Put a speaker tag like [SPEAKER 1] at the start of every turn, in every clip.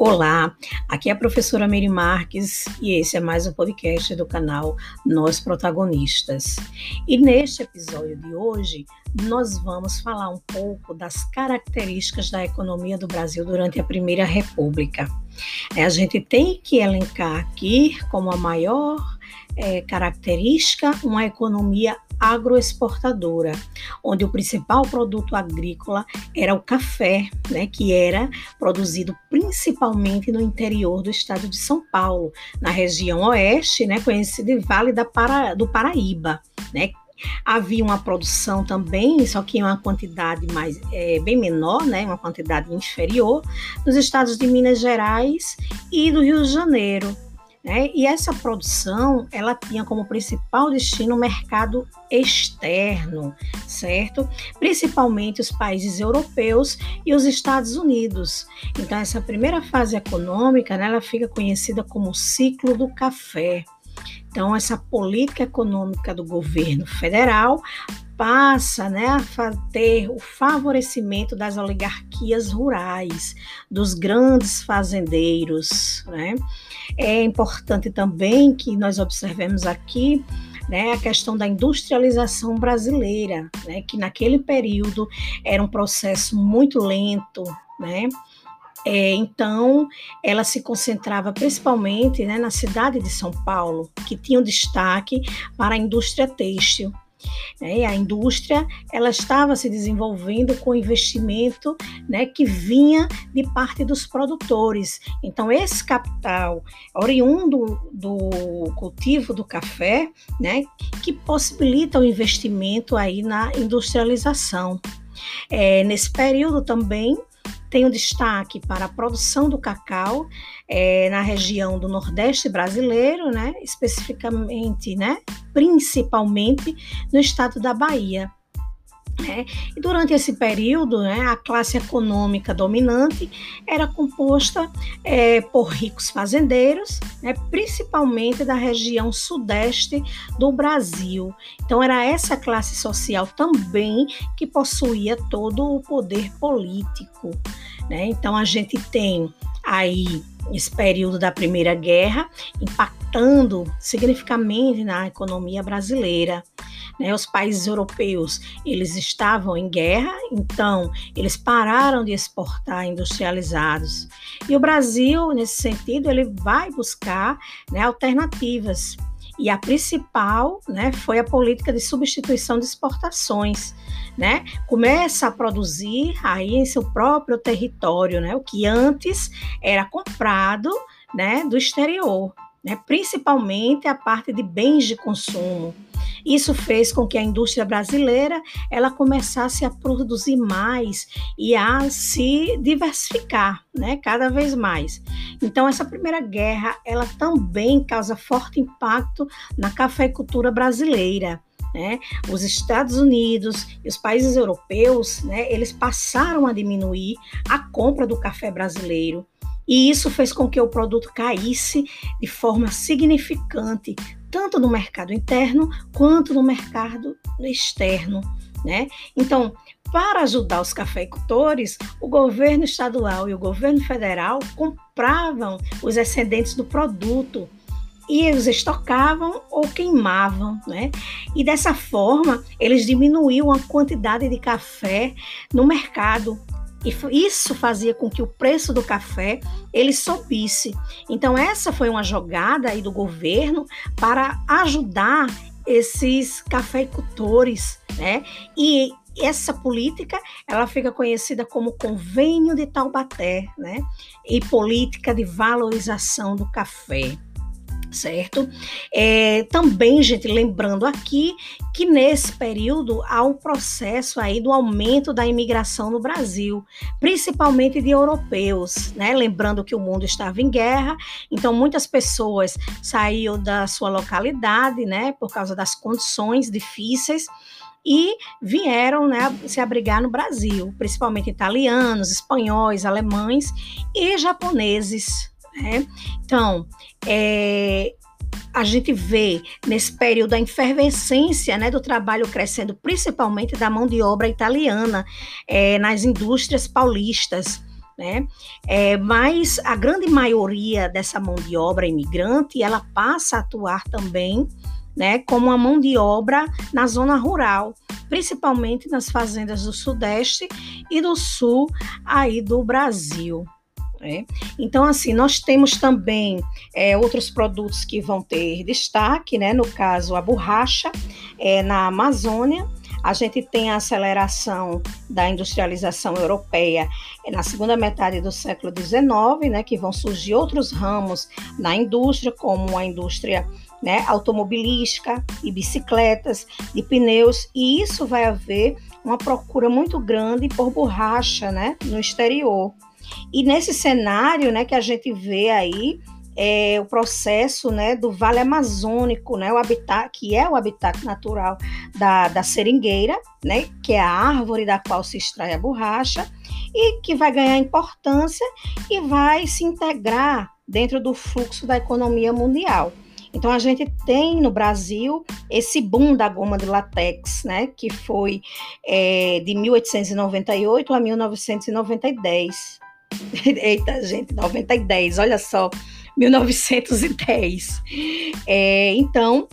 [SPEAKER 1] Olá, aqui é a professora Mary Marques e esse é mais um podcast do canal Nós Protagonistas. E neste episódio de hoje, nós vamos falar um pouco das características da economia do Brasil durante a Primeira República. É, a gente tem que elencar aqui como a maior é, característica uma economia agroexportadora, onde o principal produto agrícola era o café, né, que era produzido principalmente no interior do estado de São Paulo, na região oeste, né, conhecida Vale da Para, do Paraíba, né, Havia uma produção também, só que em uma quantidade mais é, bem menor, né, uma quantidade inferior, nos estados de Minas Gerais e do Rio de Janeiro. Né? E essa produção, ela tinha como principal destino o mercado externo, certo? Principalmente os países europeus e os Estados Unidos. Então, essa primeira fase econômica, né, ela fica conhecida como ciclo do café. Então, essa política econômica do governo federal passa né, a ter o favorecimento das oligarquias rurais, dos grandes fazendeiros. Né? É importante também que nós observemos aqui né, a questão da industrialização brasileira, né, que naquele período era um processo muito lento, né, é, então, ela se concentrava principalmente né, na cidade de São Paulo, que tinha um destaque para a indústria têxtil. Né? A indústria ela estava se desenvolvendo com investimento né, que vinha de parte dos produtores. Então, esse capital oriundo do cultivo do café, né, que possibilita o investimento aí na industrialização. É, nesse período também tem um destaque para a produção do cacau é, na região do Nordeste brasileiro, né, especificamente, né, principalmente no estado da Bahia. Né? E durante esse período, né, a classe econômica dominante era composta é, por ricos fazendeiros, né, principalmente da região sudeste do Brasil. Então, era essa classe social também que possuía todo o poder político. Né? Então, a gente tem aí esse período da Primeira Guerra impactando significativamente na economia brasileira. Né, os países europeus eles estavam em guerra, então eles pararam de exportar industrializados. E o Brasil, nesse sentido, ele vai buscar né, alternativas. E a principal né, foi a política de substituição de exportações. Né? Começa a produzir aí em seu próprio território, né? o que antes era comprado né, do exterior, né? principalmente a parte de bens de consumo. Isso fez com que a indústria brasileira ela começasse a produzir mais e a se diversificar, né, cada vez mais. Então essa primeira guerra ela também causa forte impacto na cafeicultura brasileira. Né? Os Estados Unidos e os países europeus, né, eles passaram a diminuir a compra do café brasileiro. E isso fez com que o produto caísse de forma significante, tanto no mercado interno quanto no mercado externo. Né? Então, para ajudar os cafeicultores, o governo estadual e o governo federal compravam os excedentes do produto e os estocavam ou queimavam, né? E dessa forma, eles diminuíam a quantidade de café no mercado e isso fazia com que o preço do café ele subisse. Então essa foi uma jogada aí do governo para ajudar esses cafeicultores, né? E essa política ela fica conhecida como Convênio de Taubaté, né? E política de valorização do café certo? É, também, gente, lembrando aqui que nesse período há um processo aí do aumento da imigração no Brasil, principalmente de europeus, né? Lembrando que o mundo estava em guerra, então muitas pessoas saíram da sua localidade, né, por causa das condições difíceis e vieram né, se abrigar no Brasil, principalmente italianos, espanhóis, alemães e japoneses, né? Então, é, a gente vê nesse período a efervescência né, do trabalho crescendo, principalmente da mão de obra italiana é, nas indústrias paulistas. né? É, mas a grande maioria dessa mão de obra imigrante, ela passa a atuar também, né, como uma mão de obra na zona rural, principalmente nas fazendas do Sudeste e do Sul aí do Brasil. Né? Então, assim, nós temos também é, outros produtos que vão ter destaque, né? no caso, a borracha é, na Amazônia, a gente tem a aceleração da industrialização europeia na segunda metade do século XIX, né, que vão surgir outros ramos na indústria, como a indústria né, automobilística, de bicicletas, de pneus, e isso vai haver uma procura muito grande por borracha né, no exterior. E nesse cenário né, que a gente vê aí, é, o processo né, do Vale Amazônico, né, o habitat, que é o habitat natural da, da seringueira, né, que é a árvore da qual se extrai a borracha, e que vai ganhar importância e vai se integrar dentro do fluxo da economia mundial. Então a gente tem no Brasil esse boom da goma de latex, né, que foi é, de 1898 a 1910. Eita, gente, 90 e 10, olha só, 1910. É, então,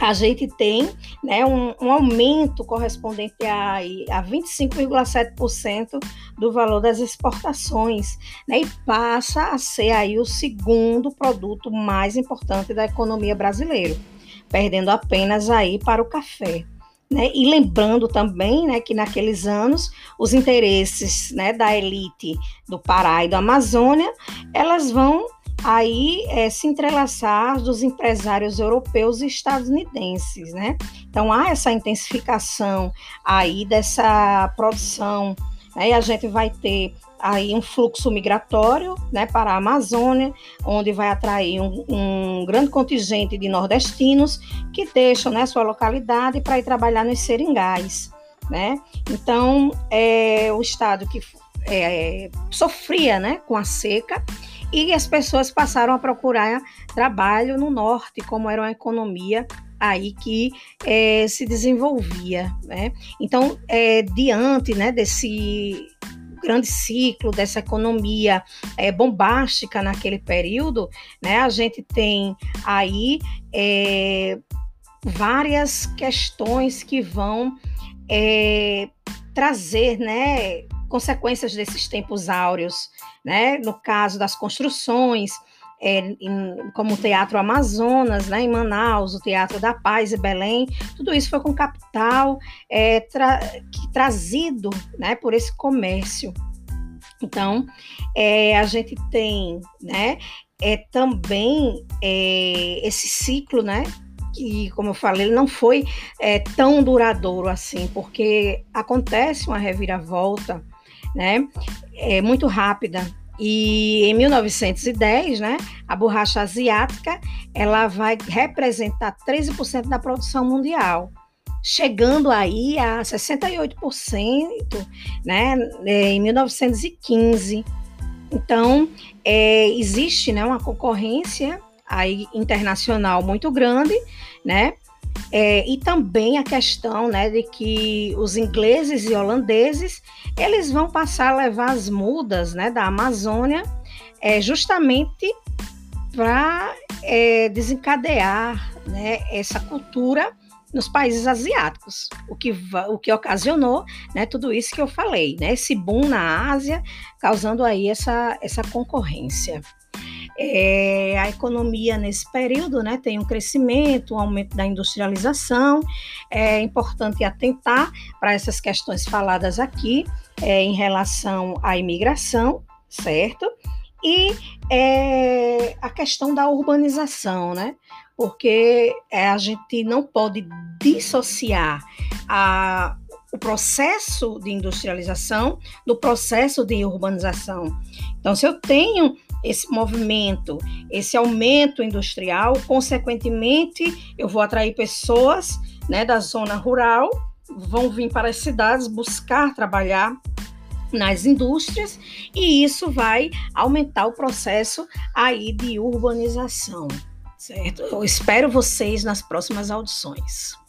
[SPEAKER 1] a gente tem né, um, um, aumento correspondente a, a 25,7% do valor das exportações, né, e passa a ser aí o segundo produto mais importante da economia brasileira, perdendo apenas aí para o café. Né? E lembrando também né, que naqueles anos os interesses né, da elite do Pará e da Amazônia elas vão aí é, se entrelaçar dos empresários europeus e estadunidenses, né? Então há essa intensificação aí dessa produção, né? E a gente vai ter aí um fluxo migratório, né, para a Amazônia, onde vai atrair um, um grande contingente de nordestinos que deixam, né, sua localidade para ir trabalhar nos seringais, né? Então é o estado que é, sofria, né, com a seca e as pessoas passaram a procurar trabalho no norte, como era uma economia aí que é, se desenvolvia, né? Então, é, diante, né, desse grande ciclo dessa economia é, bombástica naquele período, né, a gente tem aí é, várias questões que vão é, trazer, né, consequências desses tempos áureos, né? No caso das construções, é, em, como o Teatro Amazonas, né, em Manaus, o Teatro da Paz e Belém, tudo isso foi com capital é, tra que, trazido né, por esse comércio. Então, é, a gente tem né, é, também é, esse ciclo, né, que, como eu falei, ele não foi é, tão duradouro assim, porque acontece uma reviravolta né? É muito rápida. E em 1910, né, a borracha asiática, ela vai representar 13% da produção mundial, chegando aí a 68%, né, em 1915. Então, é, existe, né, uma concorrência aí internacional muito grande, né, é, e também a questão né, de que os ingleses e holandeses eles vão passar a levar as mudas né, da Amazônia é, justamente para é, desencadear né, essa cultura nos países asiáticos, o que, o que ocasionou né, tudo isso que eu falei, né, esse boom na Ásia, causando aí essa, essa concorrência. É, a economia nesse período né, tem um crescimento, um aumento da industrialização. É importante atentar para essas questões faladas aqui é, em relação à imigração, certo? E é, a questão da urbanização, né? Porque é, a gente não pode dissociar a, o processo de industrialização do processo de urbanização. Então, se eu tenho esse movimento, esse aumento industrial, consequentemente, eu vou atrair pessoas né, da zona rural, vão vir para as cidades buscar trabalhar nas indústrias e isso vai aumentar o processo aí de urbanização, certo? Eu espero vocês nas próximas audições.